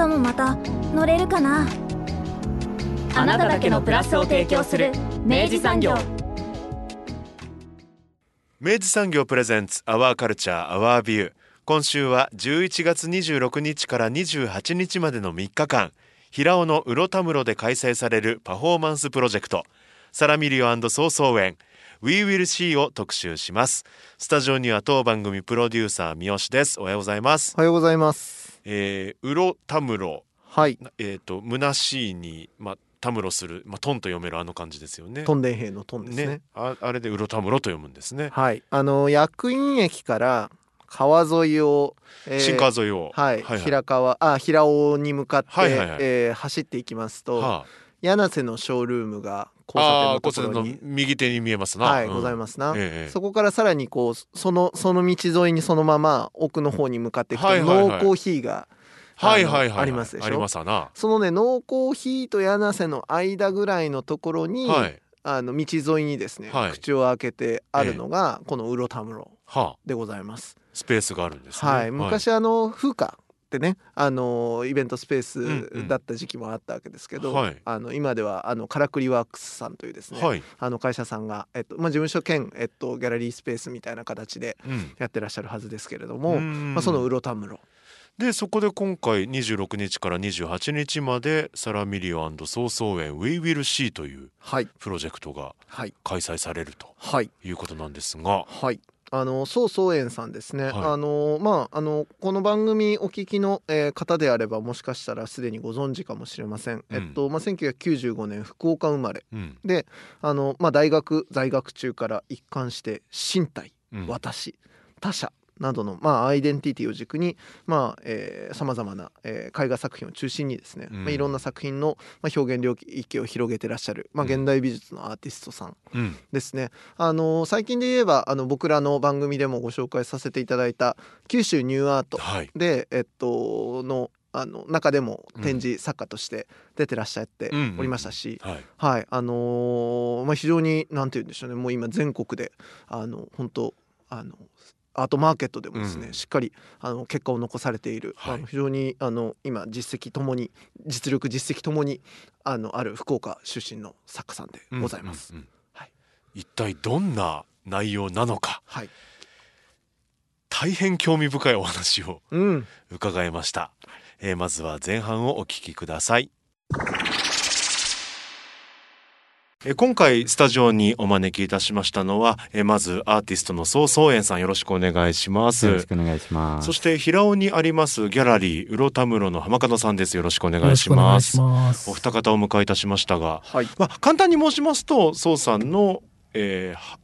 明日もまた乗れるかな？あなただけのプラスを提供する明治産業。明治産業プレゼンツアワーカルチャーアワービュー。今週は11月26日から28日までの3日間平尾のうろたむろで開催されるパフォーマンスプロジェクトサラミリオソーソー園。We Will See を特集します。スタジオには当番組プロデューサー三好です。おはようございます。おはようございますえー、うろたむろ。はい。えっ、と虚しいにまあたむろするまあトンと読めるあの感じですよね。トンデン兵のトンですね。ああれでうろたむろと読むんですね。はい。あの薬院駅から川沿いを、えー、新川沿いを、はい、はいはい、平川あ平尾に向かって、はいはいはい、えー、走っていきますと、はあ、柳瀬のショールームが交差点の右手に見えますな。はい、うん、ございますな、ええ、そこからさらにこうそのその道沿いにそのまま奥の方に向かっていくと、はいはいはい、ノーコーヒーがはいはいはい、ありますでしょ？ありますな。そのねノーコーヒーと柳瀬の間ぐらいのところに、はい、あの道沿いにですね、はい、口を開けてあるのが、ええ、このウロタムロでございます、はあ、スペースがあるんですね、はい、昔、あの風花ってねあのイベントスペースだった時期もあったわけですけど、うんうん、あの今ではあのカラクリワークスさんというですね、はい、あの会社さんが、えっとまあ、事務所兼、えっと、ギャラリースペースみたいな形でやってらっしゃるはずですけれども、うん、まあ、そのウロタムロ。でそこで今回26日から28日までサラミリオソーソー園 We Will See というプロジェクトが開催されるということなんですが、はい、あの曹操園さんですね、はい、あのまああのこの番組お聞きの、えー、方であればもしかしたらすでにご存知かもしれません、うん、えっとまあ、1995年福岡生まれ、うん、であの、まあ、大学在学中から一貫して身体、うん、私他者などの、まあ、アイデンティティを軸にさまざ、まな、えー、絵画作品を中心にですね、うん、まあ、いろんな作品の、まあ、表現領域を広げてらっしゃる、まあ、現代美術のアーティストさんですね。うん、あの最近で言えばあの僕らの番組でもご紹介させていただいた九州ニューアートで、はい、えっとのあの中でも展示作家として出てらっしゃっておりましたし、はい、はい、あのー、まあ、非常になんて言うんでしょうね。もう今全国であの本当あのアートマーケットでもですね、うん、しっかりあの結果を残されている、はい、非常にあの今実績ともに実力実績ともにあのある福岡出身の作家さんでございます。はい、一体どんな内容なのか、はい、大変興味深いお話を伺いました、うん、えー、まずは前半をお聞きください。今回スタジオにお招きいたしましたのはまずアーティストの曹操園さんよろしくお願いします。よろしくお願いします。そして平尾にありますギャラリーうろたむろの浜門さんです。よろしくお願いします。お二方お迎えいたしましたが、はい、まあ簡単に申しますと曹さんの、えー、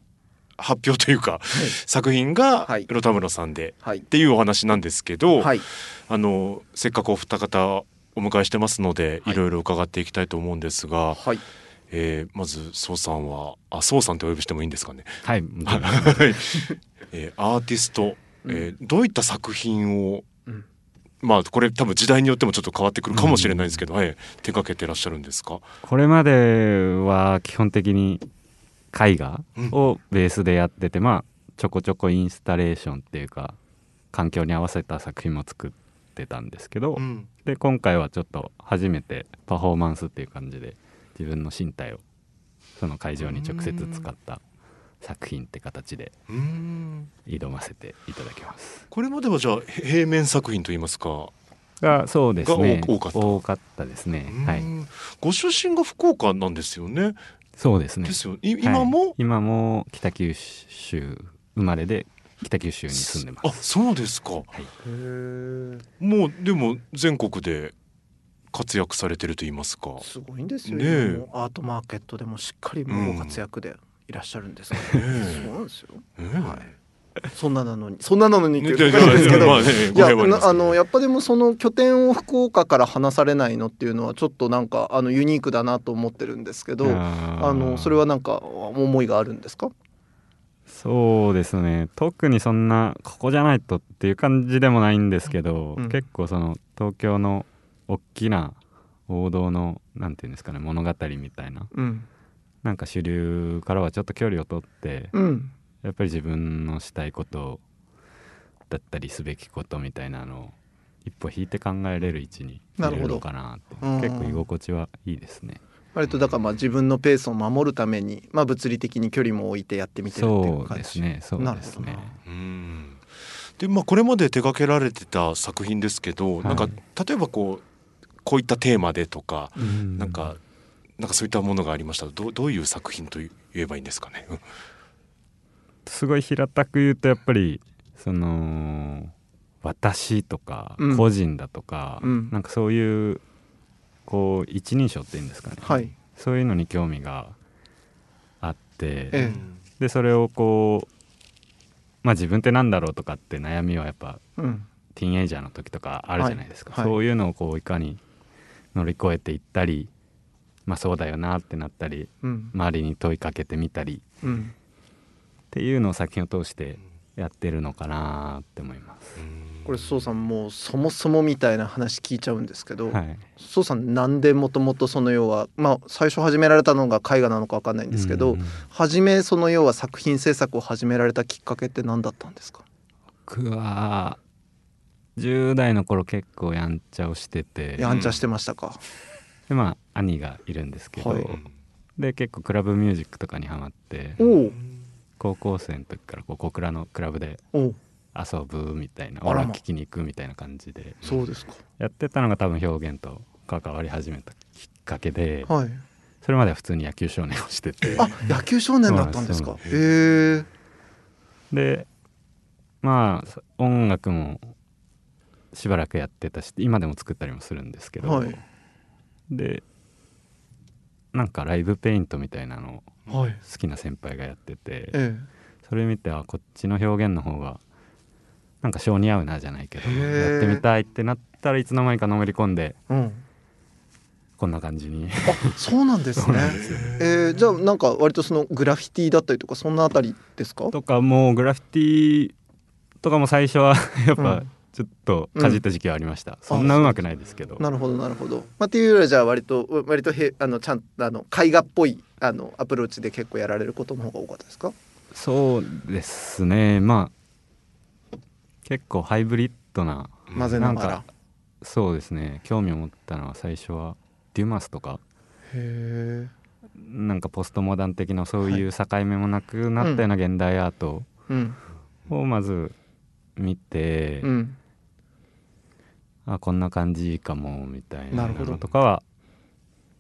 発表というか、はい、作品がうろたむろさんで、はい、っていうお話なんですけど、はい、あのせっかくお二方お迎えしてますので、いろいろ伺っていきたいと思うんですが、はいえー、まず宋さんはあ宋さんとお呼びしてもいいんですかね？はい。えー、アーティスト、えー、どういった作品を、うん、まあこれ多分時代によってもちょっと変わってくるかもしれないですけど、うん、えー、手掛けてらっしゃるんですか？これまでは基本的に絵画をベースでやってて、うん、まあちょこちょこインスタレーションっていうか環境に合わせた作品も作ってたんですけど、うん、で今回はちょっと初めてパフォーマンスっていう感じで自分の身体をその会場に直接使った作品って形で挑ませていただきます。これまではじゃあ平面作品といいますか。がそうですね。多かった。多かったですね。はい。ご出身が福岡なんですよね。そうですね。ですよ今も、はい、今も北九州生まれで北九州に住んでます。あそうですか、はい、もうでも全国で活躍されてると言いますか。すごいんですよ。ねアートマーケットでもしっかりもう活躍でいらっしゃるんですから、ね、そうなんですよ、はい。そんななのに。そんななのにっていう感じですけど、まあね、いやあのやっぱでもその拠点を福岡から離されないのっていうのはちょっとなんかあのユニークだなと思ってるんですけどあのそれはなんか思いがあるんですか？そうですね。特にそんなここじゃないとっていう感じでもないんですけど、うん、結構その東京の大きな王道のなんていうんですかね物語みたいな、うん、なんか主流からはちょっと距離を取って、うん、やっぱり自分のしたいことだったりすべきことみたいなのを一歩引いて考えれる位置にいるのかなって。結構居心地はいいですね。割とだからまあ自分のペースを守るために、まあ、物理的に距離も置いてやってみてるっていう感じ。ですね。そうですね。うん。でまあ、これまで手掛けられてた作品ですけど、はい、なんか例えばこうこういったテーマでとか、うん、なんかなんかそういったものがありました。どどういう作品と言えばいいんですかね？すごい平たく言うとやっぱりその私とか個人だとか、うん、なんかそういうこう一人称っていうんですかね、はい、そういうのに興味があって、ええ、でそれをこうまあ自分って何だろうとかって悩みはやっぱ、うん、ティーンエイジャーの時とかあるじゃないですか、はい、そういうのをこういかに乗り越えていったり、まあ、そうだよなってなったり、うん、周りに問いかけてみたり、うん、っていうのを作品を通してやってるのかなって思います。これ宋さんもうそもそもみたいな話聞いちゃうんですけど、はい、宋さんなんでもともとその要はまあ最初始められたのが絵画なのか分かんないんですけど、うん、初めその要は作品制作を始められたきっかけって何だったんですか？僕は10代の頃結構やんちゃをしてて。やんちゃしてましたか、でまあ兄がいるんですけど、はい、で結構クラブミュージックとかにハマって。高校生の時からこう小倉のクラブで遊ぶみたいな俺は聞きに行くみたいな感じでそうですか。やってたのが多分表現と関わり始めたきっかけで、はい、それまでは普通に野球少年をしてて。あ野球少年だったんですか。へえでまあ音楽もしばらくやってたし今でも作ったりもするんですけど、はい、でなんかライブペイントみたいなのを好きな先輩がやってて、はい、それ見てあこっちの表現の方がなんか性に合うなじゃないけどやってみたいってなったらいつの間にかのめり込んで、うん、こんな感じに。あそうなんですね。えー、じゃあなんか割とそのグラフィティだったりとかそんなあたりですか？とかもうグラフィティとかも最初は やっぱ、ちょっとかじった時期はありました、うん、そんなうまくないですけど。なるほどなるほど、まあ、っていうよりはじゃあ割と割とへあのちゃんあの絵画っぽいあのアプローチで結構やられることの方が多かったですか？そうですね。まあ結構ハイブリッドな混ぜながら。そうですね。興味を持ったのは最初はデュマスとか。へなんかポストモダン的なそういう境目もなくなったような現代アートをまず見て、うん、あこんな感じかもみたいなのとかは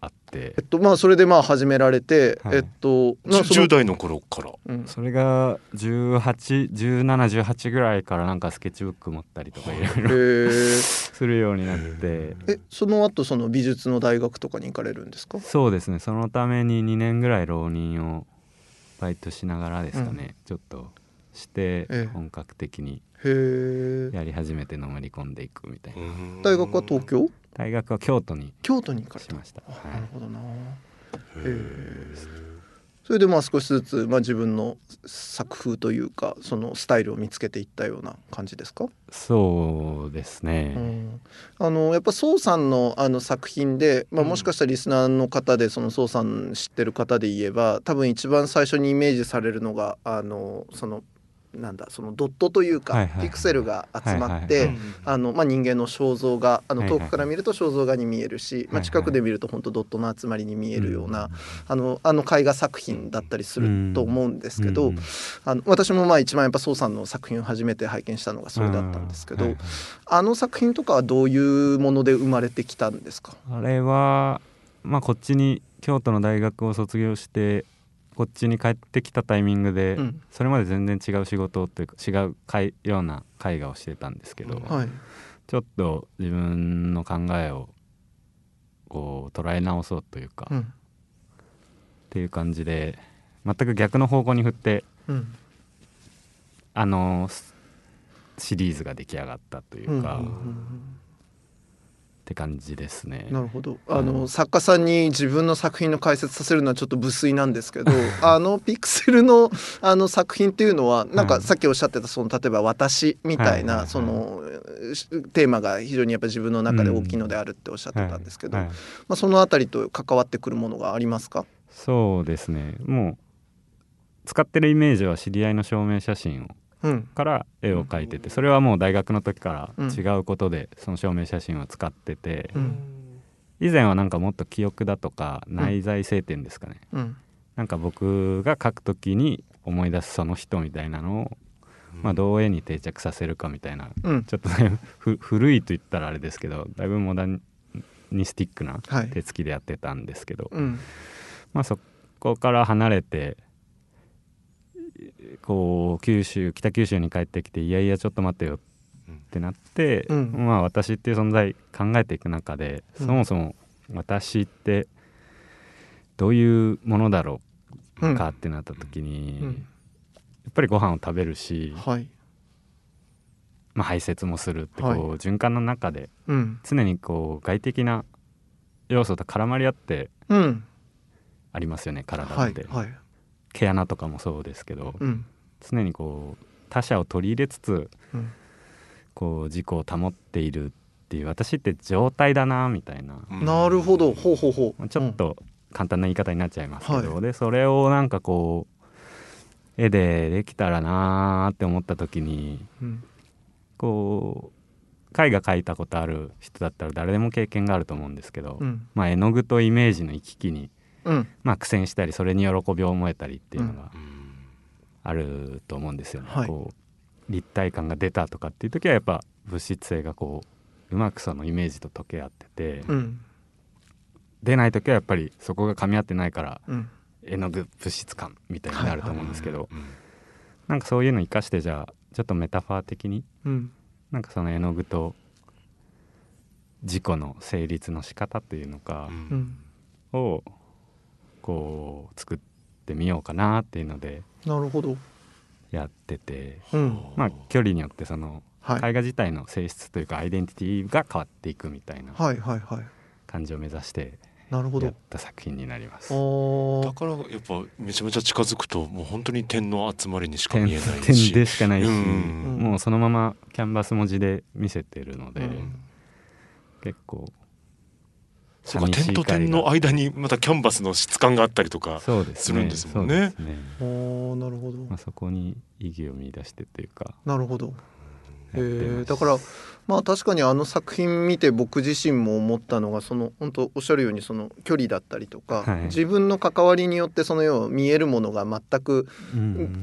あって、えっとまあそれでまあ始められて、はい、えっと10代の頃から、うん、それが181718ぐらいからなんかスケッチブック持ったりとかいろいろするようになって。えその後その美術の大学とかに行かれるんですか？そうですね。そのために2年ぐらい浪人をバイトしながらですかね、うん、ちょっとして本格的にやり始めてのめり込んでいくみたいな。大学は東京？大学は京都に京都に行かれました、はい、なるほどな。それでまあ少しずつ、まあ、自分の作風というかそのスタイルを見つけていったような感じですか？そうですね、うん、あのやっぱ宋さんのあの作品で、まあ、もしかしたらリスナーの方でその宋さん知ってる方で言えば多分一番最初にイメージされるのがあのそのなんだそのドットというか、ピクセルが集まって、あのまあ、人間の肖像画あの遠くから見ると肖像画に見えるし、まあ、近くで見ると本当ドットの集まりに見えるような、あのあの絵画作品だったりすると思うんですけど、あの私もまあ一番やっぱ宋さんの作品を初めて拝見したのがそれだったんですけど、あの作品とかはどういうもので生まれてきたんですか？あれは、まあ、こっちに京都の大学を卒業してこっちに帰ってきたタイミングで、うん、それまで全然違う仕事というか違うかいような絵画をしてたんですけど、はい、ちょっと自分の考えをこう捉え直そうというか、うん、っていう感じで全く逆の方向に振って、うん、あのシリーズが出来上がったというか、うんうんうんって感じですね。なるほど。あの、うん、作家さんに自分の作品の解説させるのはちょっと無粋なんですけど、あのピクセルのあの作品っていうのはなんかさっきおっしゃってたその例えば私みたいなそのテーマが非常にやっぱ自分の中で大きいのであるっておっしゃってたんですけど、まあそのあたりと関わってくるものがありますか？そうですね。もう使ってるイメージは知り合いの証明写真をから絵を描いててそれはもう大学の時から違うことでその証明写真を使ってて、以前はなんかもっと記憶だとか内在性点ですかね、うん、なんか僕が描く時に思い出すその人みたいなのを、まあ、どう絵に定着させるかみたいな、うん、ちょっとね 古いと言ったらあれですけどだいぶモダニスティックな手つきでやってたんですけど、はいうん、まあそこから離れてこう九州北九州に帰ってきていやいやちょっと待ってよってなって、うん、まあ私っていう存在考えていく中で、うん、そもそも私ってどういうものだろうかってなった時に、うん、やっぱりご飯を食べるし、はい、まあ、排泄もするってこう、はい、循環の中で、常にこう外的な要素と絡まり合ってありますよね、体って。はい毛穴とかもそうですけど、うん、常にこう他者を取り入れつつ、うん、こう自己を保っているっていう私って状態だなみたいな、なるほど。ほうほうほう。ちょっと簡単な言い方になっちゃいますけど、はい、でそれをなんかこう絵でできたらなーって思った時に、うん、こう絵画描いたことある人だったら誰でも経験があると思うんですけど、うん、まあ、絵の具とイメージの行き来にうん、まあ苦戦したりそれに喜びを思えたりっていうのがあると思うんですよね。こう立体感が出たとかっていう時はやっぱ物質性がこううまくそのイメージと溶け合ってて、うん、出ない時はやっぱりそこが噛み合ってないから、うん、絵の具物質感みたいになると思うんですけど、なんかそういうの生かしてじゃあちょっとメタファー的に、うん、なんかその絵の具と自己の成立の仕方っていうのか、をこう作ってみようかなっていうのでなるほど。やってて、うん、まあ距離によってその、絵画自体の性質というかアイデンティティが変わっていくみたいな感じを目指してなるほど。やった作品になります。だからやっぱめちゃめちゃ近づくともう本当に点の集まりにしか見えないし。点でしかないし、うん、もうそのままキャンバス文字で見せてるので、うん、結構そうか点と点の間にまたキャンバスの質感があったりとかするんですもんね。おなるほど、まあ、そこに意義を見出してというか。なるほど。えだからまあ確かにあの作品見て僕自身も思ったのがその本当おっしゃるようにその距離だったりとか、はい、自分の関わりによってそのよう見えるものが全く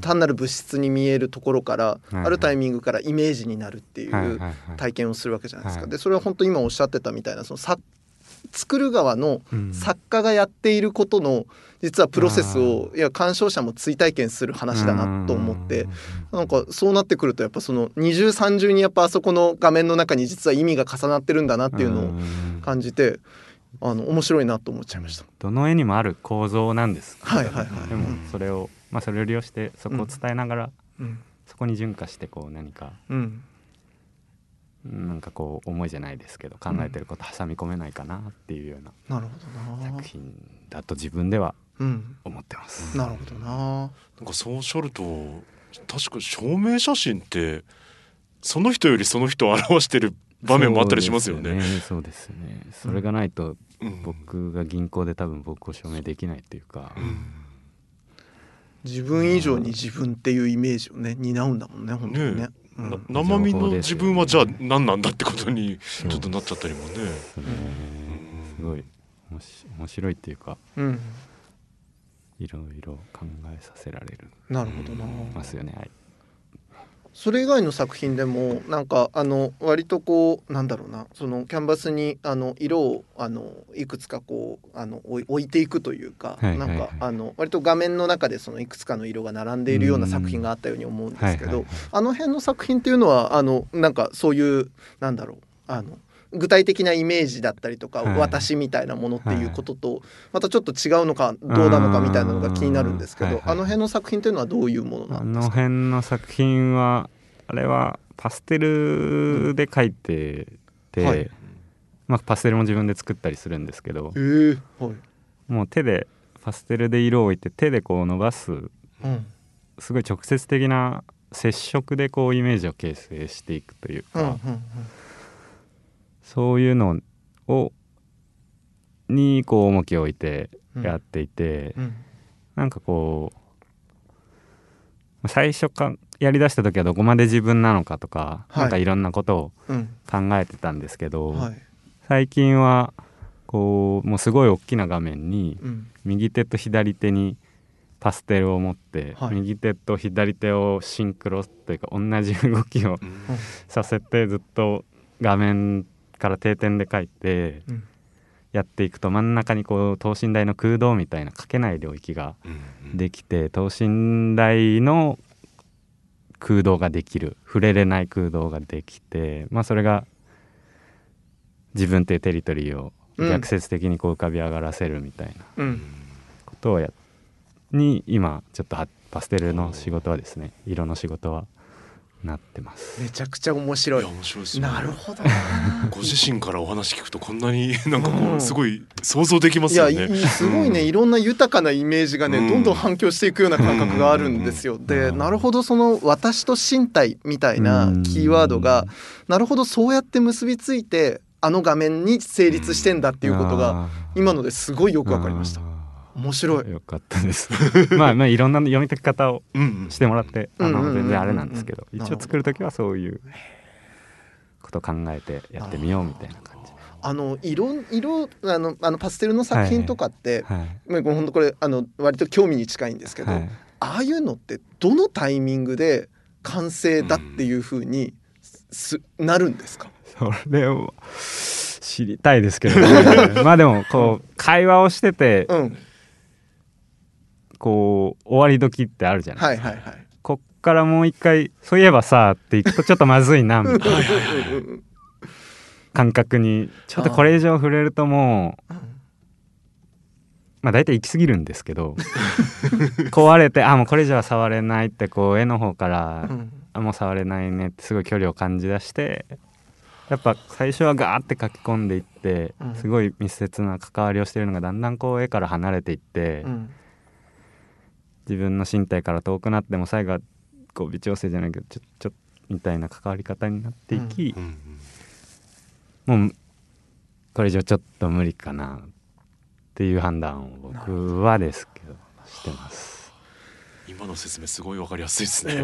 単なる物質に見えるところから、あるタイミングからイメージになるっていう体験をするわけじゃないですか。でそれは本当今おっしゃってたみたいなその作作る側の作家がやっていることの実はプロセスをいや鑑賞者も追体験する話だなと思ってなんかそうなってくるとやっぱその二重三重にやっぱあそこの画面の中に実は意味が重なってるんだなっていうのを感じて。あの面白いなと思っちゃいました。どの絵にもある構造なんです。はいはいはい。でもそれをまあそれを利用してそこを伝えながら、うん、そこに順化してこう何か、うん、なんかこう思いじゃないですけど考えてること挟み込めないかなっていうような作品だと自分では思ってます。うん、なるほどな。なんかそうおっしゃると確か証明写真ってその人よりその人を表してる場面もあったりしますよね。そうですね。それがないと僕が銀行で多分僕を証明できないっていうか。うん自分以上に自分っていうイメージをね担うんだもんね本当にね。ね生身の自分はじゃあ何なんだってことにちょっとなっちゃったりもね。すごい。面白いっていうか、うん、いろいろ考えさせられる。なるほどな。ますよね。はいそれ以外の作品でもなんかあの割とこうなんだろうなそのキャンバスにあの色をあのいくつかこうあの置いていくというか、はいはいはい、なんかあの割と画面の中でそのいくつかの色が並んでいるような作品があったように思うんですけど、あの辺の作品っていうのはあのなんかそういうなんだろうあの具体的なイメージだったりとか、はい、私みたいなものっていうこととまたちょっと違うのかどうなのかみたいなのが気になるんですけど、はいはい、あの辺の作品というのはどういうものなんですか？あの辺の作品はあれはパステルで描いてて、はい、まあ、パステルも自分で作ったりするんですけど、えーはい、もう手でパステルで色を置いて手でこう伸ばす、うん、すごい直接的な接触でこうイメージを形成していくというか、うんうんうん、そういうのをにこう重きを置いてやっていて、うん。うん、なんかこう最初かやりだした時はどこまで自分なのかとか、はい、なんかいろんなことを考えてたんですけど、うんはい、最近はこうもうすごい大きな画面に右手と左手にパステルを持って、はい、右手と左手をシンクロというか同じ動きを、させてずっと画面から定点で描いてやっていくと真ん中にこう等身大の空洞みたいな描けない領域ができて、等身大の空洞ができる触れれない空洞ができてまあそれが自分というテリトリーを逆説的にこう浮かび上がらせるみたいなことをやっに今ちょっとパステルの仕事はですね色の仕事はなってます。めちゃくちゃ面白い。面白いです、ね、なるほど ご自身からお話聞くとこんなに なんかこうすごい想像できますよね、いやすごいね、いろんな豊かなイメージがね、どんどん反響していくような感覚があるんですよ、でなるほどその私と身体みたいなキーワードが、なるほどそうやって結びついてあの画面に成立してんだっていうことが今のですごいよくわかりました。面白い。よかったです。まあまあいろんな読み解き方をしてもらって、あの全然あれなんですけど、一応作る時はそういうことを考えてやってみようみたいな感じあの色色あのあのパステルの作品とかって、はいはい、本当これあの割と興味に近いんですけど、はい、ああいうのってどのタイミングで完成だっていうふうにす、うん、なるんですか？それを知りたいですけどね。まあでもこう会話をしてて、うんこう終わり時ってあるじゃない。ですか。はいはいはい、こっからもう一回「そういえばさ」っていくとちょっとまずいなみたいな。感覚に。ちょっとこれ以上触れるともう。まあ大体行き過ぎるんですけど壊れてあもうこれ以上は触れないってこう絵の方から、うん、あもう触れないねってすごい距離を感じ出してやっぱ最初はガーって書き込んでいって、うん、すごい密接な関わりをしてるのがだんだんこう絵から離れていって、うん、自分の身体から遠くなっても最後はこう微調整じゃないけどちょちょみたいな関わり方になっていき、うん、もうこれ以上ちょっと無理かなっていう判断を僕はですけどしてます。今の説明すごいわかりやすいですね。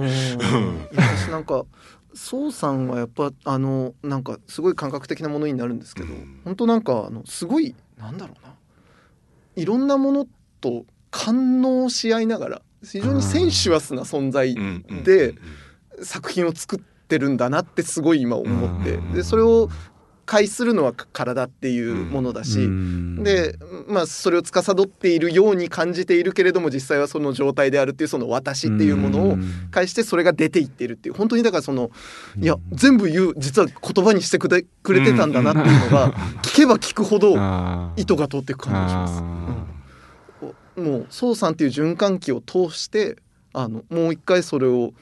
私なんか宋さんはやっぱあのなんかすごい感覚的なものになるんですけど、うん、本当なんかあのすごいなんだろうないろんなものと感応し合いながら非常にセンシュアスな存在で作品を作ってるんだなってすごい今思って。でそれを介するのは体っていうものだし、でまあそれを司っているように感じているけれども実際はその状態であるっていうその私っていうものを介してそれが出ていっているっていう。本当にだからそのいや全部言う実は言葉にしてくれくれてたんだなっていうのが聞けば聞くほど糸が通っていく感じがします。うんもう宋さんっていう循環器を通してあのもう一回それを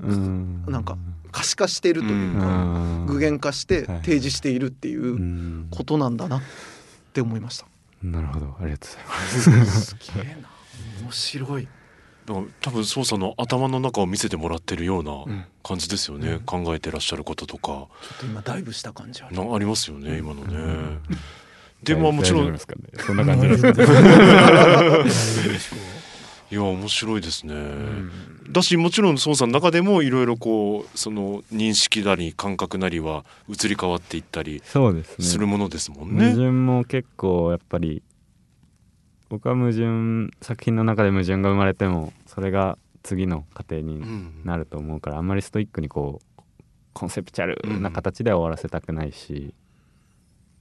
なんか可視化しているというか具現化して提示しているっていうことなんだなって思いました。なるほど。ありがとうございます。すげえな。面白い。だから多分操作の頭の中を見せてもらってるような感じですよね、うん、考えてらっしゃることとか。ちょっと今ダイブした感じあありますよね今のね、でももちろん、ね、そんな感じですかね いや面白いですね、うん、だしもちろん孫さんの中でもいろいろこうその認識なり感覚なりは移り変わっていったりするものですもんね。ね矛盾も結構やっぱり僕は矛盾作品の中で矛盾が生まれてもそれが次の過程になると思うから、うん、あんまりストイックにこうコンセプチャルな形では終わらせたくないし、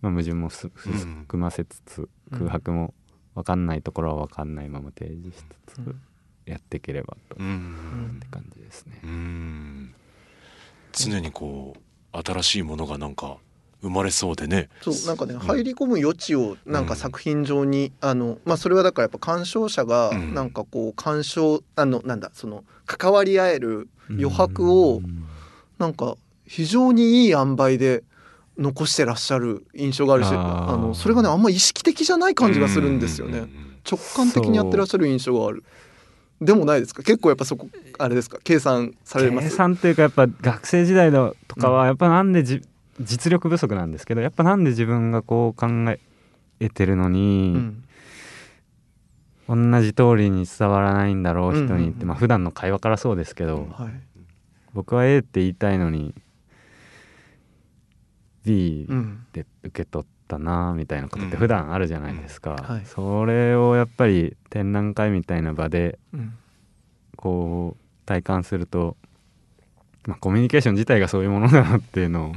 まあ、矛盾も含ませつつ、空白も分かんないところは分かんないまま提示しつつやっていければと、って感じですね。常にこう新しいものがなんか生まれそうでね。そうなんかね、入り込む余地をなんか作品上に、あのまあそれはだからやっぱ鑑賞者がなんかこう鑑賞あのなんだその関わり合える余白をなんか非常にいい塩梅で残してらっしゃる印象があるしあのそれがねあんま意識的じゃない感じがするんですよね。直感的にやってらっしゃる印象がある。でもないですか？結構やっぱそこあれですか？計算されます？計算っていうかやっぱ学生時代のとかはやっぱなんでじ、うん、実力不足なんですけどやっぱなんで自分がこう考えてるのに、うん、同じ通りに伝わらないんだろう人にって、まあ普段の会話からそうですけど、はい、僕は A って言いたいのに B で受け取ったなみたいなことって普段あるじゃないですか、はい、それをやっぱり展覧会みたいな場でこう体感すると、まあ、コミュニケーション自体がそういうものだなっていうのを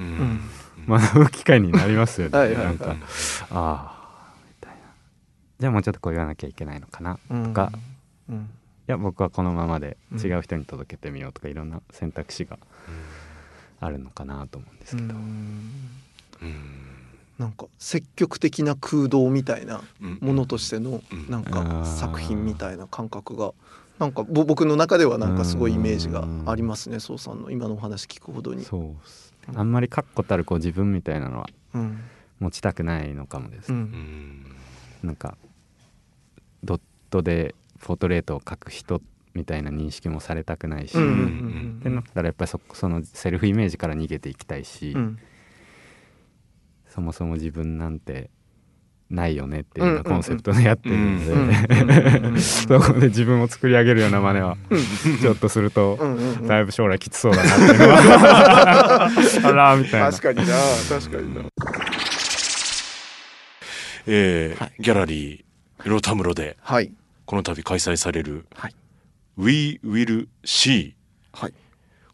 学ぶ機会になりますよね。はいなんかああみたいな。じゃあもうちょっとこう言わなきゃいけないのかなとか、うん。うん、いや僕はこのままで違う人に届けてみようとかいろんな選択肢があるのかなと思うんですけど。なんか積極的な空洞みたいなものとしてのなんか作品みたいな感覚がなんか僕の中ではなんかすごいイメージがありますね宋さんの今のお話聞くほどに。そうあんまり確固たるこう自分みたいなのは持ちたくないのかもです。うん、なんかドットでポートレートを描く人みたいな認識もされたくないし、ってなったらやっぱりそそのセルフイメージから逃げていきたいし、うん、そもそも自分なんてないよねっていうコンセプトでやってるんでそこで自分を作り上げるような真似はちょっとするとだいぶ将来きつそうだなっていうのはあらみたいな確かにな確かになえー、はい、ギャラリーロタムロで、はい、この度開催される、はい、We Will See、はい、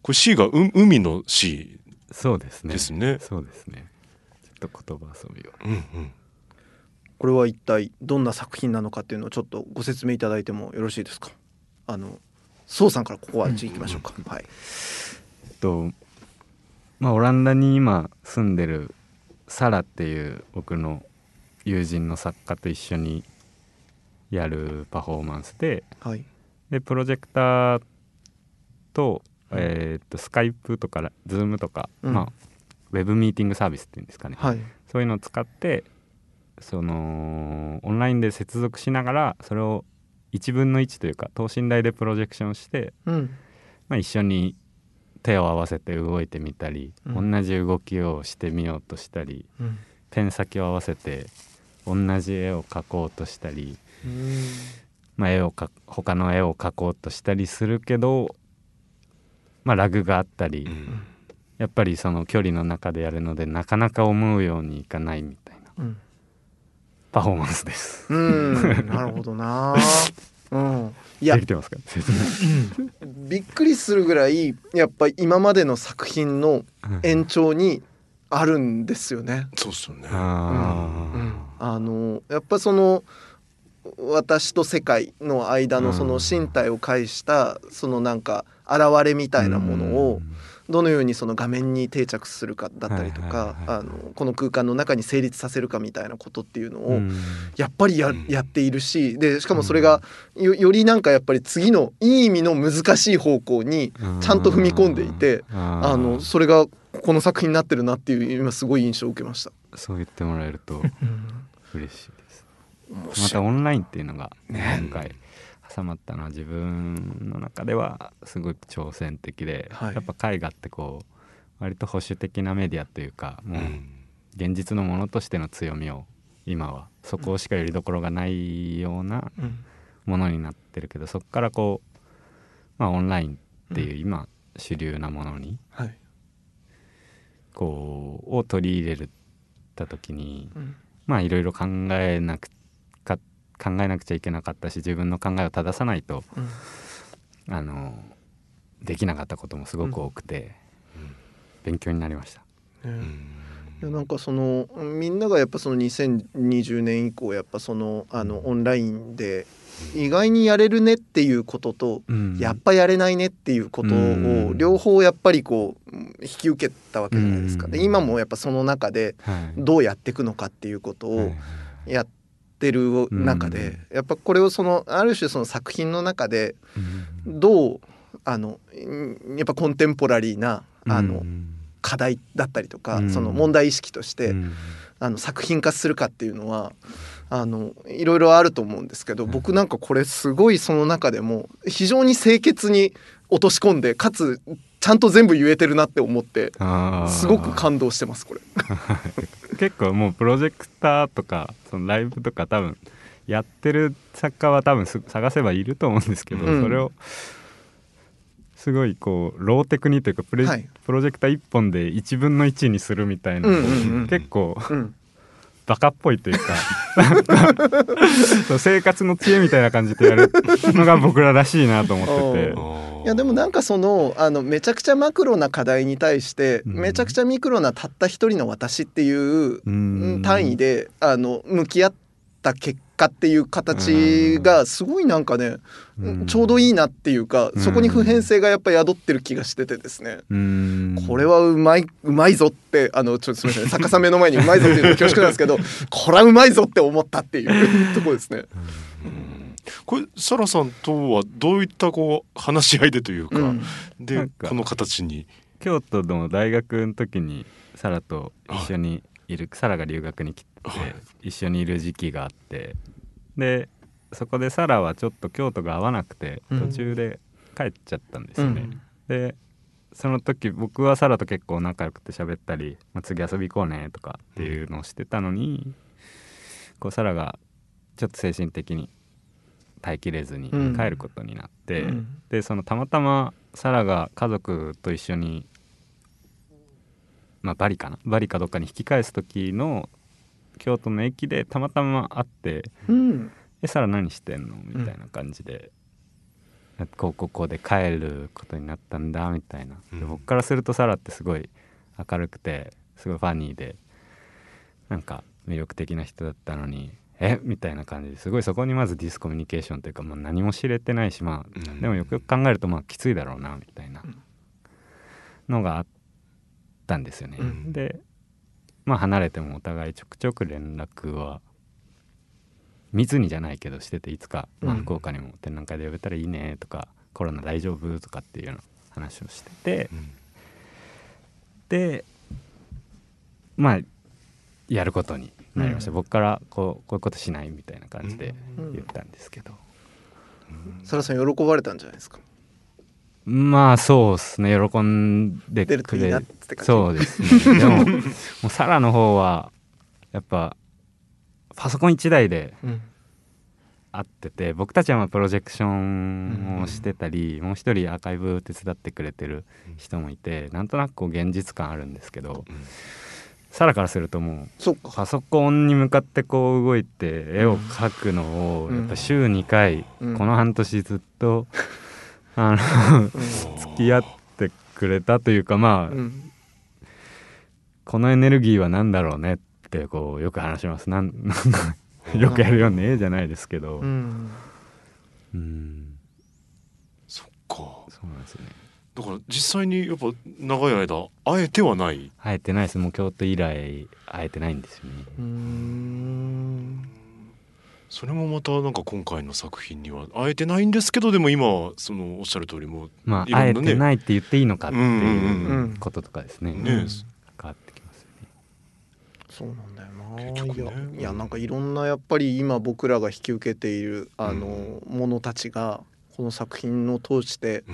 これ C がう海の C そうですね。ですね。そうですね。と言葉遊びを、うんうん、これは一体どんな作品なのかっていうのをちょっとご説明いただいてもよろしいですか？あの宋さんからここは行きましょうか、うんうん、はい。えっとまあオランダに今住んでるサラっていう僕の友人の作家と一緒にやるパフォーマンスで、はい、でプロジェクターと,、えー、っとスカイプとかズームとか、うん、まあウェブミーティングサービスっていうんですかね、はい、そういうのを使ってそのオンラインで接続しながらそれを1分の1というか等身大でプロジェクションして、うん、まあ、一緒に手を合わせて動いてみたり、うん、同じ動きをしてみようとしたり、うん、ペン先を合わせて同じ絵を描こうとしたり、まあ、絵をか他の絵を描こうとしたりするけど、まあ、ラグがあったり。やっぱりその距離の中でやるのでなかなか思うようにいかないみたいな、うん、パフォーマンスです。うんなるほどな。うん、いやてますか？びっくりするぐらいやっぱり今までの作品の延長にあるんですよね。そうっすよね。あ,、うん、あのやっぱその私と世界の間のその身体を介したそのなんか現れみたいなものを、うん。どのようにその画面に定着するかだったりとかこの空間の中に成立させるかみたいなことっていうのをやっぱりや,、やっているしでしかもそれがよよりなんかやっぱり次のいい意味の難しい方向にちゃんと踏み込んでいてあのそれがこの作品になってるなっていう今すごい印象を受けました。そう言ってもらえると 嬉しいです。またオンラインっていうのが今回、挟まったのは自分の中ではすごく挑戦的で、はい、やっぱ絵画ってこう割と保守的なメディアというかもう現実のものとしての強みを今はそこしかよりどころがないようなものになってるけどそこからこう、まあ、オンラインっていう今主流なものに、こうを取り入れた時に、まあいろいろ考えなく考えなくちゃいけなかったし自分の考えを正さないと、うん、あのできなかったこともすごく多くて、うん、勉強になりました。いやなんかそのみんながやっぱその2020年以降やっぱそのあのオンラインで意外にやれるねっていうことと、うん、やっぱやれないねっていうことを両方やっぱりこう引き受けたわけじゃないですか、で今もやっぱその中でどうやっていくのかっていうことをやってる中で、やっぱこれをそのある種その作品の中でどうあのやっぱコンテンポラリーなあの課題だったりとか、その問題意識として、あの作品化するかっていうのはあのいろいろあると思うんですけど僕なんかこれすごいその中でも非常に清潔に落とし込んでかつちゃんと全部言えてるなって思ってすごく感動してますこれ。結構もうプロジェクターとかそのライブとか多分やってる作家は多分探せばいると思うんですけど、うん、それをすごいこうローテクにというかプレ、はい、プロジェクター1本で1分の1にするみたいな、うんうんうん、結構、うん。バカっぽいというか 生活の知恵みたいな感じでやるのが僕ららしいなと思ってて。いやでもなんかそのあのめちゃくちゃマクロな課題に対して、めちゃくちゃミクロなたった一人の私っていう単位であの向き合った結果っていう形がすごいなんかね、ちょうどいいなっていうかそこに普遍性がやっぱ宿ってる気がしててですね。これはうまいうまいぞってあのちょっとすみません逆さ目の前にうまいぞっていうの恐縮なんですけどこれはうまいぞって思ったっていうとこですね。これサラさんとはどういったこう話し合いでというか、うん、でこの形に？京都の大学の時にサラと一緒にいるサラが留学に来て一緒にいる時期があってでそこでサラはちょっと京都が合わなくて途中で帰っちゃったんですよね。うん、でその時僕はサラと結構仲良くて喋ったり、まあ、次遊び行こうねとかっていうのをしてたのに、こうサラがちょっと精神的に耐えきれずに帰ることになって、うん、でそのたまたまサラが家族と一緒に、まあ、バリかな？バリかどっかに引き返す時の京都の駅でたまたま会って「うん、えサラ何してんの?」みたいな感じで。うん、こうここで帰ることになったんだみたいな、で僕からするとサラってすごい明るくてすごいファニーでなんか魅力的な人だったのにえ？みたいな感じですごいそこにまずディスコミュニケーションというか、まあ、何も知れてないしまあ、うん、でもよくよく考えるとまあきついだろうなみたいな。のがあったんですよね。うん、でまあ離れてもお互いちょくちょく連絡は密にじゃないけどしてていつか、まあ、福岡にも展覧会で呼べたらいいねとか、コロナ大丈夫とかっていうような話をしてて、でまあやることになりました、僕からこうこういうことしないみたいな感じで言ったんですけど、サラさん喜ばれたんじゃないですか？まあそうですね。喜んでくれそうですね。でも もうサラの方はやっぱパソコン1台で会ってて、うん、僕たちはまあプロジェクションをしてたり、うん、もう一人アーカイブ手伝ってくれてる人もいて、うん、なんとなくこう現実感あるんですけど、サラからするともうパソコンに向かってこう動いて絵を描くのをやっぱ週2回、この半年ずっと。あの付き合ってくれたというかまあ、うん、このエネルギーは何だろうねってこうよく話します。なん よくやるよねじゃないですけど、うん、うん、そっか。そうなんですよねだから実際にやっぱ長い間会えてはない？会えてないです。もう京都以来会えてないんですよね。うん。それもまたなんか今回の作品には会えてないんですけどでも今そのおっしゃる通りもまあ、ね、会えてないって言っていいのかっていうこととかですね、うんうん。うん、ね変わってきますよね。そうなんだよな、ね、いやいやなんかいろんなやっぱり今僕らが引き受けているあの、ものたちがこの作品を通して、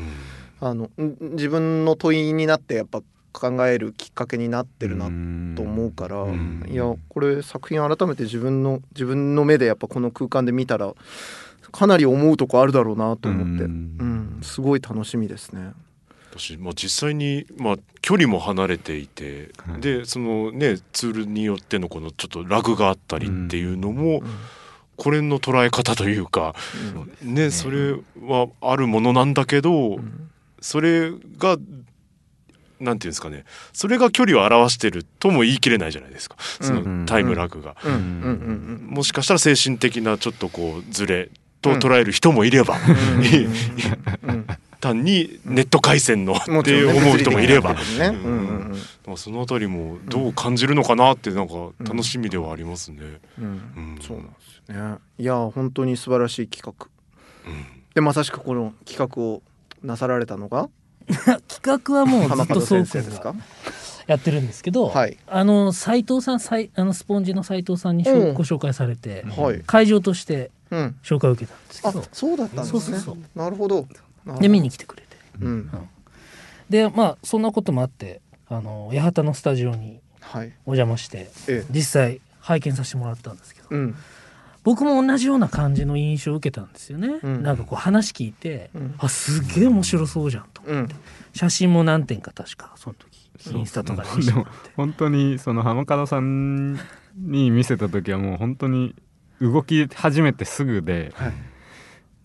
あの自分の問いになってやっぱ考えるきっかけになってるなと思うからいやこれ作品改めて自分の自分の目でやっぱこの空間で見たらかなり思うとこあるだろうなと思って、うん、すごい楽しみですね。私、まあ、実際に、まあ、距離も離れていて、はい、でそのねツールによってのこのちょっとラグがあったりっていうのも、これの捉え方というか、うん、ね、それはあるものなんだけど、それがなんていうんですかね。それが距離を表してるとも言い切れないじゃないですか。そのタイムラグが。もしかしたら精神的なちょっとこうずれと捉える人もいれば、単にネット回線のって思う人もいれば、そのあたりもどう感じるのかなってなんか楽しみではありますね。そうなんですよね。いや本当に素晴らしい企画。でまさしくこの企画をなさられたのが？企画はもうずっとそうですか？やってるんですけど、はい、あの斉藤さんあのスポンジの斉藤さんに、うん、ご紹介されて、はい、会場として紹介を受けたんですけど、うん、そうだったんですね。なるほど。で見に来てくれて、うん、うん、でまあそんなこともあってあの八幡のスタジオにお邪魔して、はい、実際拝見させてもらったんですけど、うん、僕も同じような感じの印象を受けたんですよね、うん、なんかこう話聞いて、うん、あすげえ面白そうじゃんと思って、写真も何点か確かその時インスタとかで見せて。も本当にその浜門さんに見せた時はもう本当に動き始めてすぐで、はい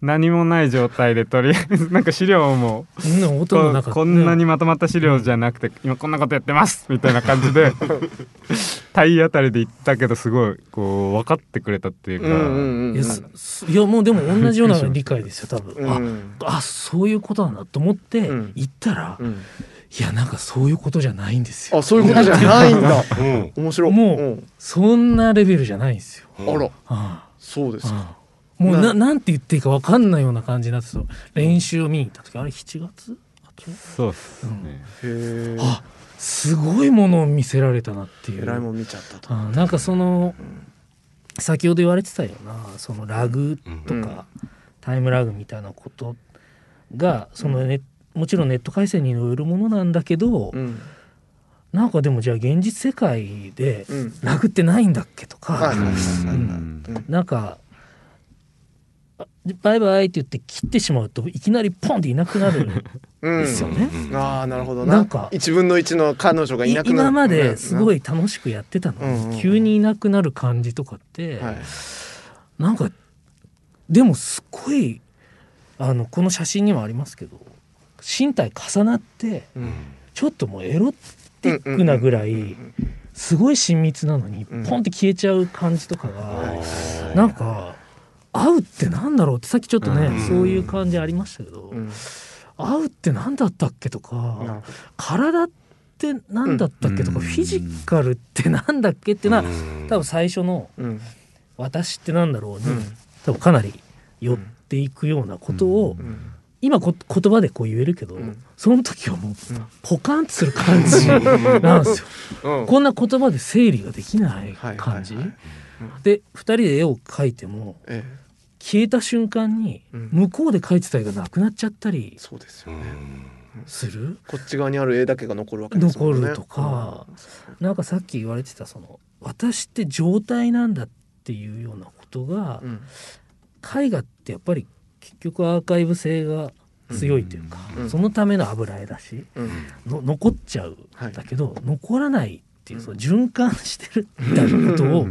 何もない状態でとりあえず なんか資料もこんなにまとまった資料じゃなくて今こんなことやってますみたいな感じで 体当たりで言ったけどすごいこう分かってくれたっていうか、いやもうでも同じような理解ですよ多分、ああそういうことなんだと思って言ったら、いやなんかそういうことじゃないんですよ。あそういうことじゃないんだ。面白い。もう、そんなレベルじゃないんですよ。あら。あそうですか。もうななんて言っていいか分かんないような感じになってそう。練習を見に行った時あれ7月？そうですね、うん、あすごいものを見せられたなっていう。えらいもん見ちゃったと。あなんかその、うん、先ほど言われてたような。そのラグとか、うん、タイムラグみたいなことがそのね、もちろんネット回線によるものなんだけど、うん、なんかでもじゃあ現実世界でラグってないんだっけとか、うん、なんかバイバイって言って切ってしまうといきなりポンっていなくなるんですよね。うん、ああなるほどな。んか1分の1の彼女がいなくなる。今まですごい楽しくやってたのに、急にいなくなる感じとかって、はい、なんかでもすっごいあのこの写真にもありますけど身体重なって、うん、ちょっともうエロティックなぐらいすごい親密なのにポンって消えちゃう感じとかが、うん、なんか。会うってなんだろうってさっきちょっとね、うん、そういう感じありましたけど、うん、会うって何だったっけとか、体って何だったっけとか、フィジカルって何だっけっていうのは、多分最初の「私ってなんだろうに」多分かなり寄っていくようなことを、今こ言葉でこう言えるけど、うん、その時はもうポカンとする感じなんですよ、うん、こんな言葉で整理ができない感じ、で2人で絵を描いても、ええ、消えた瞬間に向こうで描いてた絵がなくなっちゃったりそうですよね。する？こっち側にある絵だけが残るわけですもんね。残るとか、うん、なんかさっき言われてたその私って状態なんだっていうようなことが、うん、絵画ってやっぱり結局アーカイブ性が強いというか、うん、そのための油絵だし、うん、の残っちゃう、だけど残らないっていうその循環してるみたいなことを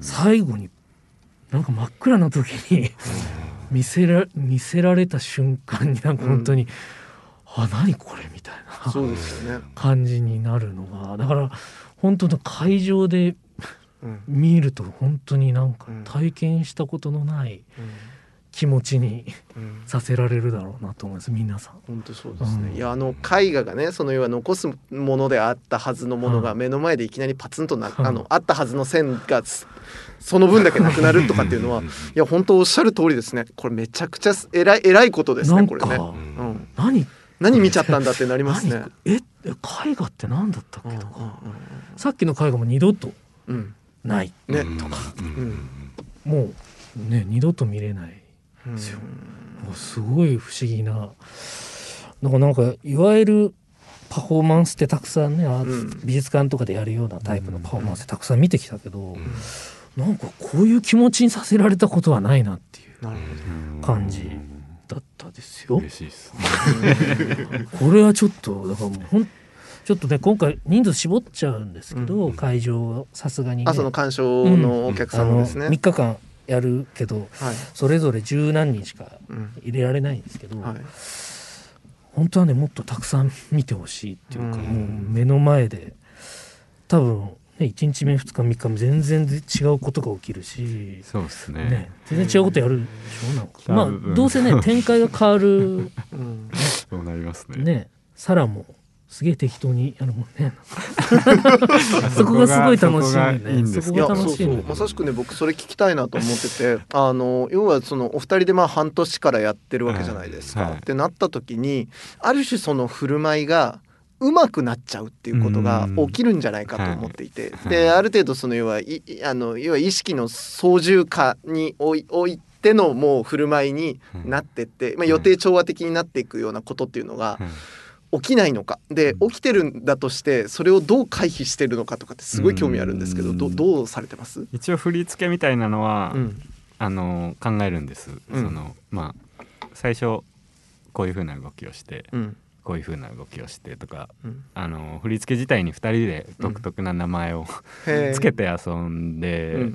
最後になんか真っ暗な時に見せら見せられた瞬間になんか本当に、うん、あ何これみたいなそうですよ、ね、感じになるのがだから本当の会場で見ると本当になんか体験したことのない気持ちにさせられるだろうなと思います皆さん。本当そうですね、うん、いやあの絵画がねその要は残すものであったはずのものが目の前でいきなりパツンとな、あのあったはずの線がその分だけなくなるとかっていうのはいや本当おっしゃる通りですね。これめちゃくちゃ偉い偉いことですねこれね、うん、何何見ちゃったんだってなりますね。え絵画って何だったっけとか、さっきの絵画も二度とない。ね。とか、もうね二度と見れないですよ、もうすごい不思議な。なんかなんかいわゆるパフォーマンスってたくさんね、うん、美術館とかでやるようなタイプのパフォーマンスってたくさん見てきたけど、うん、なんかこういう気持ちにさせられたことはないなっていう感じだったですよ。嬉しいです、ね、これはちょっとだからもうほんちょっとね今回人数絞っちゃうんですけど、うん、会場さすがに、ね、あその鑑賞のお客さんですね、うん、3日間やるけど、はい、それぞれ十何人しか入れられないんですけど、はい、本当はねもっとたくさん見てほしいっていうか、もう目の前で多分ね、1日目2日3日目全然違うことが起きるしそうですね、ね、全然違うことやるでしょ？なんかまあどうせね 展開が変わる、ね、そうなりますね。ねサラもすげえ適当にやるもんね。そこがすごい楽しいね。そこが楽しいまさしくね僕それ聞きたいなと思っててあの要はそのお二人でまあ半年からやってるわけじゃないですか、はい、ってなった時にある種その振る舞いがうまくなっちゃうっていうことが起きるんじゃないかと思っていて、である程度その要はいあの要は意識の操縦下に置い置いてのもう振る舞いになってって、まあ、予定調和的になっていくようなことっていうのが。起きないのか。で起きてるんだとしてそれをどう回避してるのかとかってすごい興味あるんですけどどどうされてます？一応振り付けみたいなのは、うん、あの考えるんです、うん、そのまあ最初こういうふうな動きをして、うん、こういう風な動きをしてとか、うん、あの振り付け自体に2人で独特な名前を、うん、つけて遊んで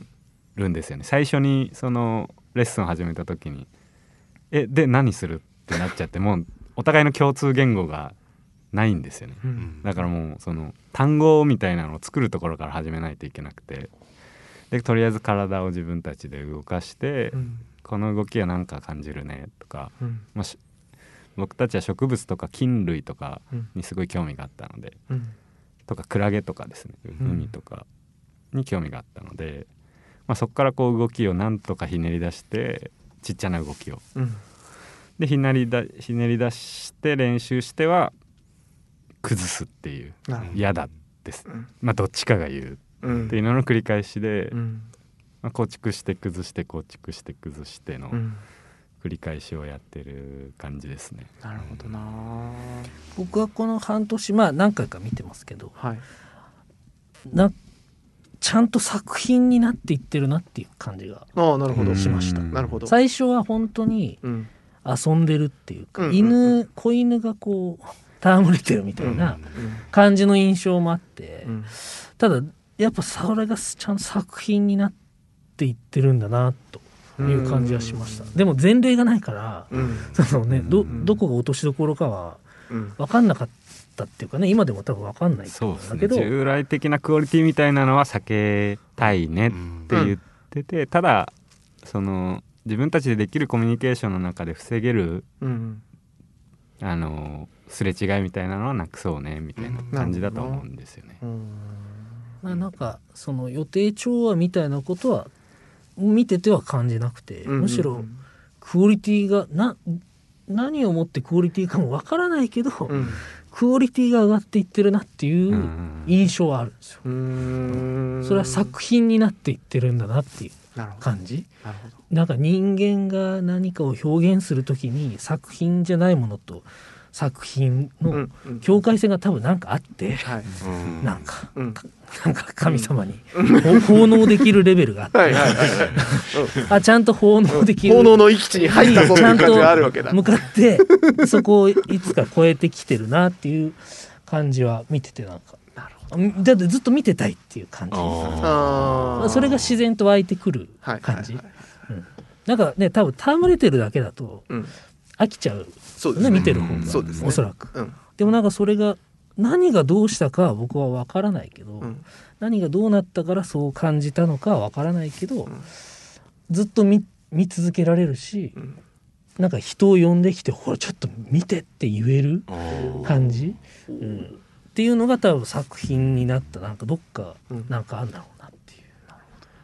るんですよね。最初にそのレッスンを始めた時に「えで何する?」ってなっちゃってもうお互いの共通言語がないんですよね、うん、だからもうその単語みたいなのを作るところから始めないといけなくて。でとりあえず体を自分たちで動かして、この動きは何か感じるねとか、まあ、僕たちは植物とか菌類とかにすごい興味があったので、うん、とかクラゲとかですね海とかに興味があったので、まあ、そこからこう動きをなんとかひねり出してちっちゃな動きを。うん、でひねりだひねり出して練習しては崩すっていう嫌だです、うん、まあどっちかが言うっていうのの繰り返しで、まあ、構築して崩して構築して崩しての。繰り返しをやってる感じですね。なるほどな。僕はこの半年まあ何回か見てますけど、はい、なちゃんと作品になっていってるなっていう感じがあなるほどしました。なるほど。最初は本当に遊んでるっていうか、うん、犬子犬がこう戯れてるみたいな感じの印象もあって、うん、ただやっぱそれがちゃんと作品になっていってるんだなという感じはしました、でも前例がないから、そのねどどこが落としどころかは分かんなかったっていうかね今でも多分分かんないそうですね従来的なクオリティみたいなのは避けたいねって言ってて、ただその自分たちでできるコミュニケーションの中で防げる、あのすれ違いみたいなのはなくそうねみたいな感じだと思うんですよね。まあ、なんかその予定調和みたいなことは見てては感じなくて、むしろクオリティがな何をもってクオリティかもわからないけど、うん、クオリティが上がっていってるなっていう印象はあるんですよ。それは作品になっていってるんだなっていう感じ。ななんか人間が何かを表現する時に作品じゃないものと作品の境界線が多分なんかあって、うん、なんか、うん、なんか神様に奉納できるレベルがあって。あちゃんと奉納できる。奉納の域地に入ったぞっていう感じがあるわけだ。向かってそこをいつか超えてきてるなっていう感じは見ててなんか。だってずっと見てたいっていう感じ。それが自然と湧いてくる感じ、なんかね多分戯れてるだけだと飽きちゃうそうですね。見てる方が、そうですね、おそらく、うん、でもなんかそれが何がどうしたかは僕は分からないけど、うん、何がどうなったからそう感じたのかは分からないけど、うん、ずっと見見続けられるし、うん、なんか人を呼んできてほらちょっと見てって言える感じ、うん、っていうのが多分作品になったなんかどっかなんかあるんだろう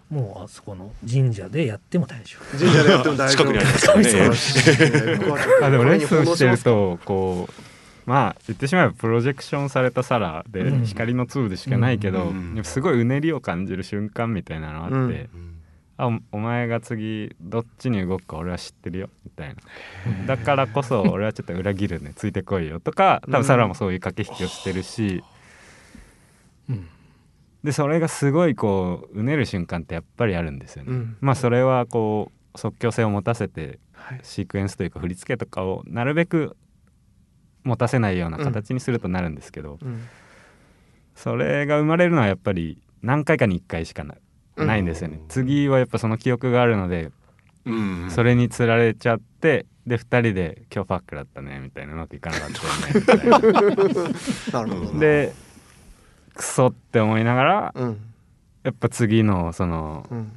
もうあそこの神社でやっても大丈夫。神社でやっても大丈夫。近くにありますね。あでもレッスンしてるとこうまあ言ってしまえばプロジェクションされた皿で光の粒でしかないけど、すごいうねりを感じる瞬間みたいなのあって、うん、あお前が次どっちに動くか俺は知ってるよみたいなだからこそ 俺はちょっと裏切るねついてこいよとか多分サラもそういう駆け引きをしてるし、うん。でそれがすごいこううねる瞬間ってやっぱりあるんですよね。うん、まあそれはこう即興性を持たせて、シークエンスというか振り付けとかをなるべく持たせないような形にするとなるんですけど、うん、それが生まれるのはやっぱり何回かに1回しかなないんですよね。次はやっぱその記憶があるのでそれにつられちゃってで2人で「今日パックだったね」みたいなうまくいかなかったよねみたいな。でクソって思いながら、うん、やっぱ次のその、うん、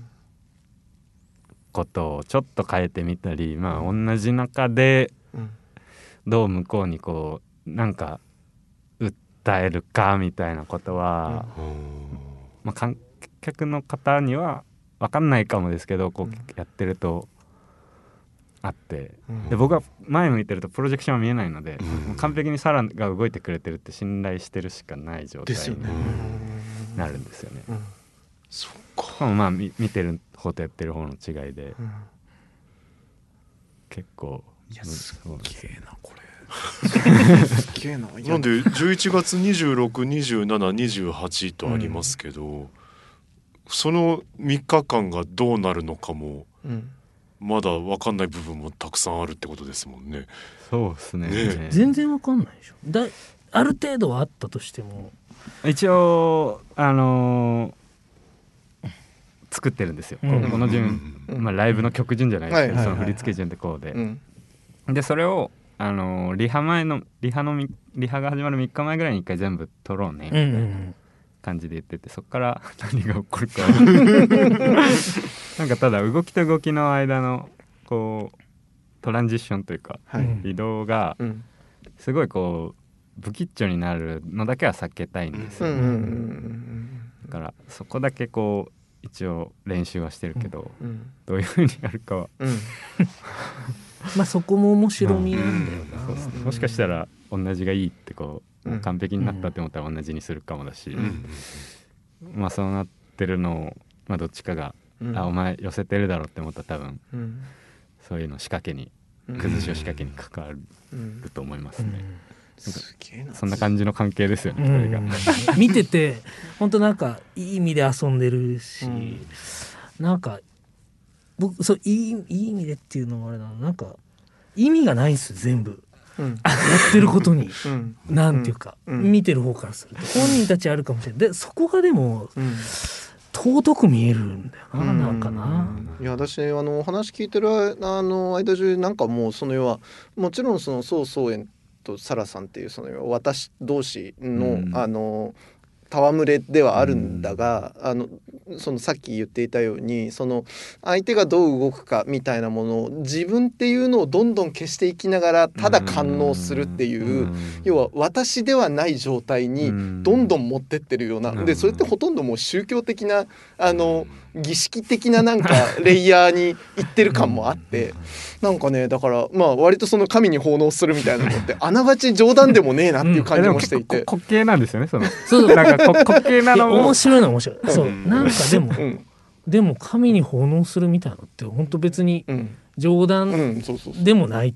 ことをちょっと変えてみたりまあ同じ中でどう向こうにこうなんか訴えるかみたいなことは、まあ、観客の方には分かんないかもですけどこうやってるとあって、で僕は前向いてるとプロジェクションは見えないので、完璧にサラが動いてくれてるって信頼してるしかない状態になるんですよね。そっか。まあ見てる方とやってる方の違いで、結構いやすげえなこれ。すげえな。なんで11 月262728とありますけど、うん、その3日間がどうなるのかも、うん、まだ分かんない部分もたくさんあるってことですもんね。そうですね、ね、全然分かんないでしょ。だある程度はあったとしても。一応あのー、作ってるんですよ、うん、この順、まあ、ライブの曲順じゃないですけど、その振り付け順でこうで、でそれをあのリハ前のリハのリハが始まる3日前ぐらいに一回全部撮ろうね。みたいな感じで言っててそこから 何が起こるか。なんかただ動きと動きの間のこうトランジッションというか、はい、移動がすごいこう不吉祥になるのだけは避けたいんですよ。ね。だからそこだけこう一応練習はしてるけど、うん、どういうふうにやるかは、うん、まあそこも面白みなんだよな、うん、もしかしたら同じがいいってこう、完璧になったって思ったら同じにするかもだし、まあそうなってるのを、まあ、どっちかが、あお前寄せてるだろうって思ったら多分、そういうの仕掛けに崩しを仕掛けに関わると思いますね。そんな感じの関係ですよね、うん、が。見てて本当なんかいい意味で遊んでるし、うん、なんか僕そういいいい意味でっていうのもあれだな。なんか意味がないんです全部、うん、やってることに、うん、なんていうか、うん、見てる方からすると本人たちあるかもしれないでそこがでも、尊く見えるんだよな、なんかな。いや私あの話聞いてるあの間中なんかもうその要はもちろんその曹操園とサラさんっていうその私同士の、あの戯れではあるんだが、うん、あのそのさっき言っていたようにその相手がどう動くかみたいなものを自分っていうのをどんどん消していきながらただ感応するっていう、うん、要は私ではない状態にどんどん持ってってるような、でそれってほとんどもう宗教的なあの儀式的ななんかレイヤーにいってる感もあってなんかねだからまあ割とその神に奉納するみたいなのって あながち冗談でもねえなっていう感じもしていて、滑稽なんですよねその。そうなんか滑稽なの。面白いの面白い。そう。なんかでも、でも神に奉納するみたいなのって本当別に、うん冗談でもない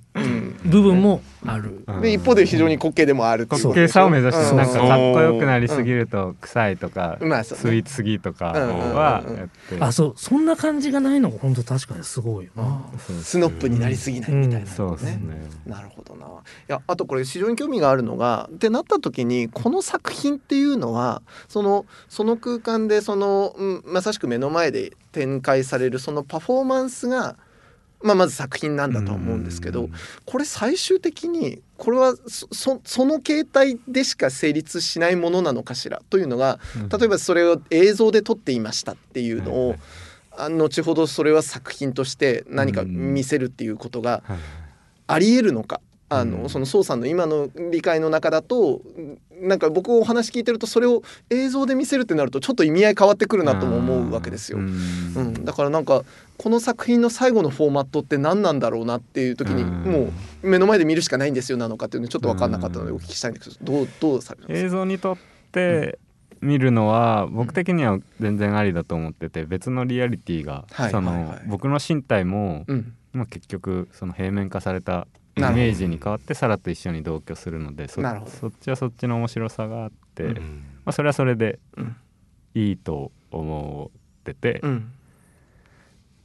部分もある。で一方で非常に滑稽でもある滑稽さを目指してなんかかっこよくなりすぎると臭いとか、スイーツすぎとかはやって。あそう。そんな感じがないのが本当確かにすごいよな。スノップになりすぎないみたいなそうですね。なるほどな。いやあとこれ非常に興味があるのがってなった時にこの作品っていうのはそのその空間でその、うん、まさしく目の前で展開されるそのパフォーマンスがまあ、まず作品なんだと思うんですけどこれ最終的にこれはそその形態でしか成立しないものなのかしらというのが例えばそれを映像で撮っていましたっていうのを後ほどそれは作品として何か見せるっていうことがありえるのかあの、その宋さんの今の理解の中だとなんか僕お話聞いてるとそれを映像で見せるってなるとちょっと意味合い変わってくるなとも思うわけですよ。うん、だからなんかこの作品の最後のフォーマットって何なんだろうなっていう時にもう目の前で見るしかないんですよなのかっていうのちょっと分かんなかったのでお聞きしたいんですけどどうどうされます映像にとって見るのは僕的には全然ありだと思ってて別のリアリティが、その僕の身体も、まあ、結局その平面化されたイメージに変わってサラと一緒に同居するのでそそっちはそっちの面白さがあって、うん、まあ、それはそれでいいと思ってて、うん、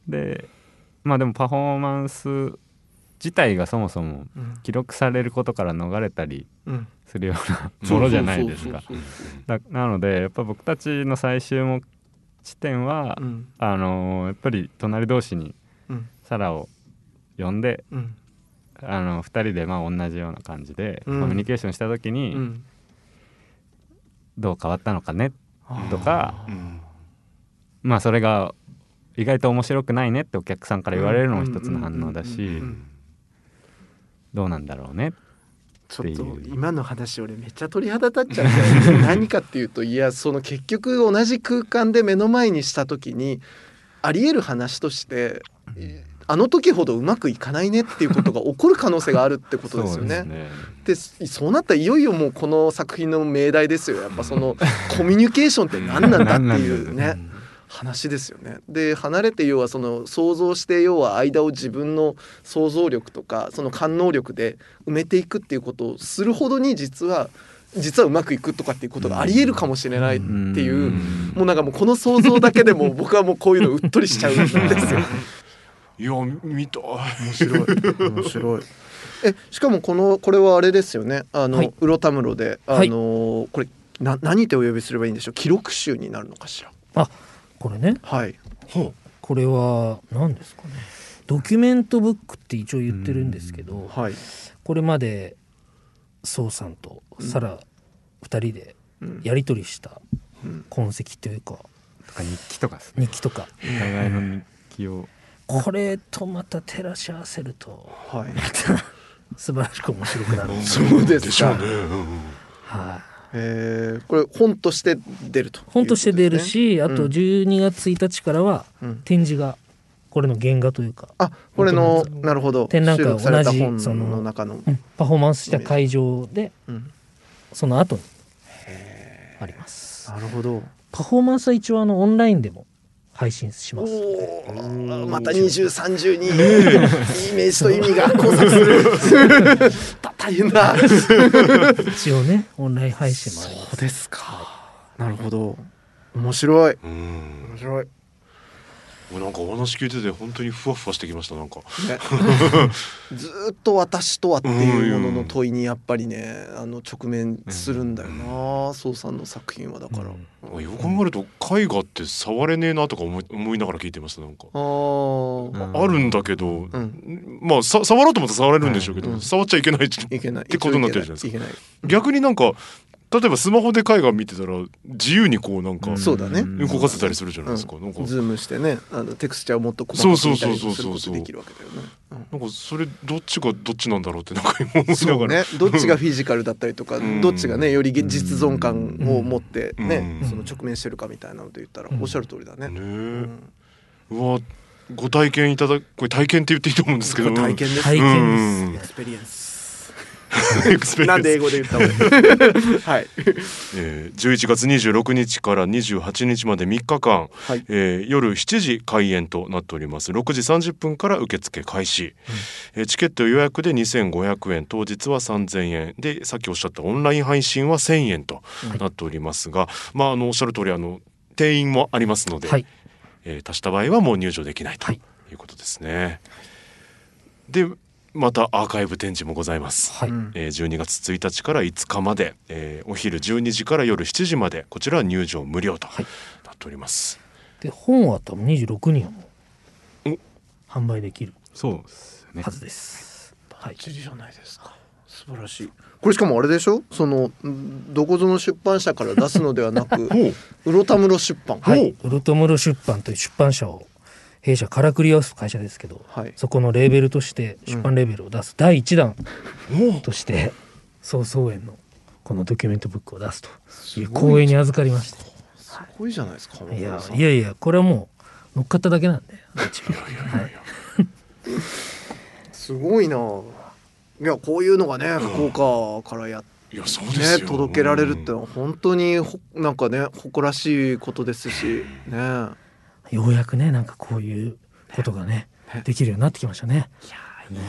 でまあでもパフォーマンス自体がそもそも記録されることから逃れたりするようなものじゃないですか。なのでやっぱ僕たちの最終目地点は、うん、あのやっぱり隣同士にサラを呼んで、うん、あの2人でまあ同じような感じでコミュニケーションした時に、どう変わったのかねとか、まあそれが意外と面白くないねってお客さんから言われるのも一つの反応だしどうなんだろうねちょっと今の話俺めっちゃ鳥肌立っちゃう 何かっていうといやその結局同じ空間で目の前にした時にありえる話として、あの時ほどうまくいかないねっていうことが起こる可能性があるってことですよね。で、ね、そうなったらいよいよもうこの作品の命題ですよやっぱそのコミュニケーションって何なんだっていうね。話ですよね。で離れて要はその想像して要は間を自分の想像力とかその感能力で埋めていくっていうことをするほどに実は実はうまくいくとかっていうことがありえるかもしれないっていうもうなんかもうこの想像だけでも僕はもうこういうのうっとりしちゃうんですよ。いや見た。面白い。面白い。えしかもこのこれはあれですよね。あの、はい、ウロタムロであの、はい、これな何てお呼びすればいいんでしょう？記録集になるのかしら？あこれね。はい。これは何ですかね？ドキュメントブックって一応言ってるんですけど、はい、これまで宋さんとサラ2人でやり取りした痕跡というか、とか日記とか、日記とか。お互いの日記をこれとまた照らし合わせると、はい、素晴らしく面白くなるそうですか、ね、はい、えー、これ本として出ると、ね、本として出るしあと12月1日からは展示がこれの原画というか、あこれのなるほど。展覧会同じその中の、うん、パフォーマンスした会場で、うん、その後にあります。なるほど。パフォーマンスは一応あのオンラインでも配信します。また二重三重にイメージと意味が。交錯する。大変だ。一応ねオンライン配信もあります。そうですか、はい、なるほど。面白い。面白いなんかお話聞いてて本当にふわふわしてきましたなんか、ね、ずっと私とはっていうものの問いにやっぱりねあの直面するんだよな宋、うん、さんの作品はだから、うん、よく考えると絵画って触れねえなとか思い思いながら聞いてましたなんか。ああるんだけど、うん、まあさ触ろうと思ったら触れるんでしょうけど、触っちゃいけないいけない。ってことになってるじゃないですか。逆になんか例えばスマホで絵画見てたら自由にこうなんかそうだね。動かせたりするじゃないですか,、なんか。ズームしてねあのテクスチャーをもっと細かく見たりすることできるわけだよね。なんかそれどっちがどっちなんだろうってなんか思いながら、ね、どっちがフィジカルだったりとかどっちがねより実存感を持ってねその直面してるかみたいなので言ったらおっしゃる通りだね。ね。うわご体験いただこれ体験って言っていいと思うんですけど。体験です。体験です。エクスペリエンス なんで英語で言ったの？はい、えー、11月26日から28日まで3日間、はい、えー、夜7時開演となっております。6時30分から受付開始、うん、えー、チケット予約で2500円。当日は3000円。でさっきおっしゃったオンライン配信は1000円となっておりますが、はい、まああのおっしゃる通りあの定員もありますので、はい、えー、足した場合はもう入場できないということですね。でまたアーカイブ展示もございます、はい。えー、12月1日から5日まで、えー、お昼12時から夜7時までこちらは入場無料となっております、はい、で本は多分26人も販売できるそうですね。はずです。はい。じゃないですか。素晴らしい。これしかもあれでしょ？そのどこぞの出版社から出すのではなく う。ろたむろ出版。はい。うろたむろ出版という出版社を弊社からくり合わす会社ですけど、はい、そこのレーベルとして出版レーベルを出す。第1弾として、曹操園のこのドキュメントブックを出すという光栄に預かりまして。すごいじゃないですかい。やいやいやこれはもう乗っかっただけなんで すごいな。いやこういうのがね福岡からやいやそうですね、届けられるってのは本当にほなんかね誇らしいことですしね。ようやくねなんかこういうことがねできるようになってきましたね。いや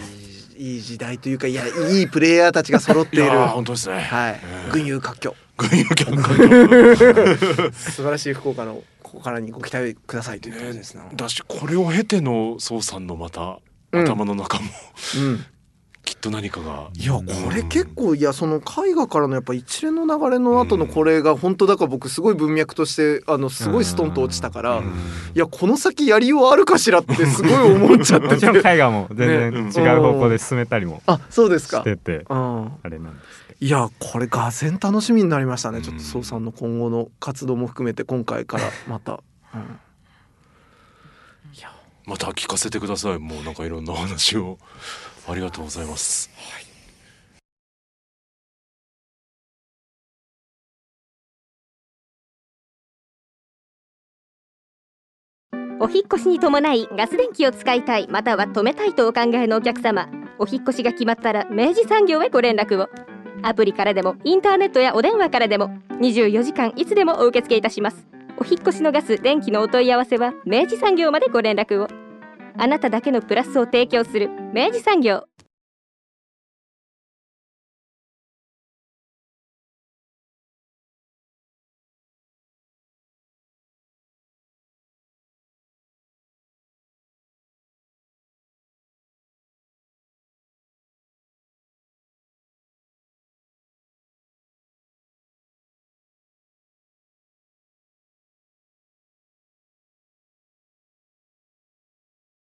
いい時代というかいやいいプレイヤーたちが揃っている本当ですね。はい。群雄割拠。群雄割拠。素晴らしい福岡のここからにご期待くださいというね。だしこれを経ての宋さんのまた頭の中も、うん、きっと何かが。いやこれ結構いやその絵画からのやっぱ一連の流れの後のこれが本当だから僕すごい文脈としてあのすごいストンと落ちたからいやこの先やりようあるかしらってすごい思っちゃってて。絵画も全然違う方向で進めたりもあそうですか。しててあれなんですいやこれがぜん楽しみになりましたね。ちょっと宋さんの今後の活動も含めて今回からまた。うん。また聞かせてください。もうなんかいろんなお話をありがとうございます、はい。お引越しに伴いガス電気を使いたいまたは止めたいとお考えのお客様。お引越しが決まったら明治産業へご連絡を。アプリからでもインターネットやお電話からでも24時間いつでもお受け付けいたします。お引越しのガス電気のお問い合わせは明治産業までご連絡をあなただけのプラスを提供する明治産業。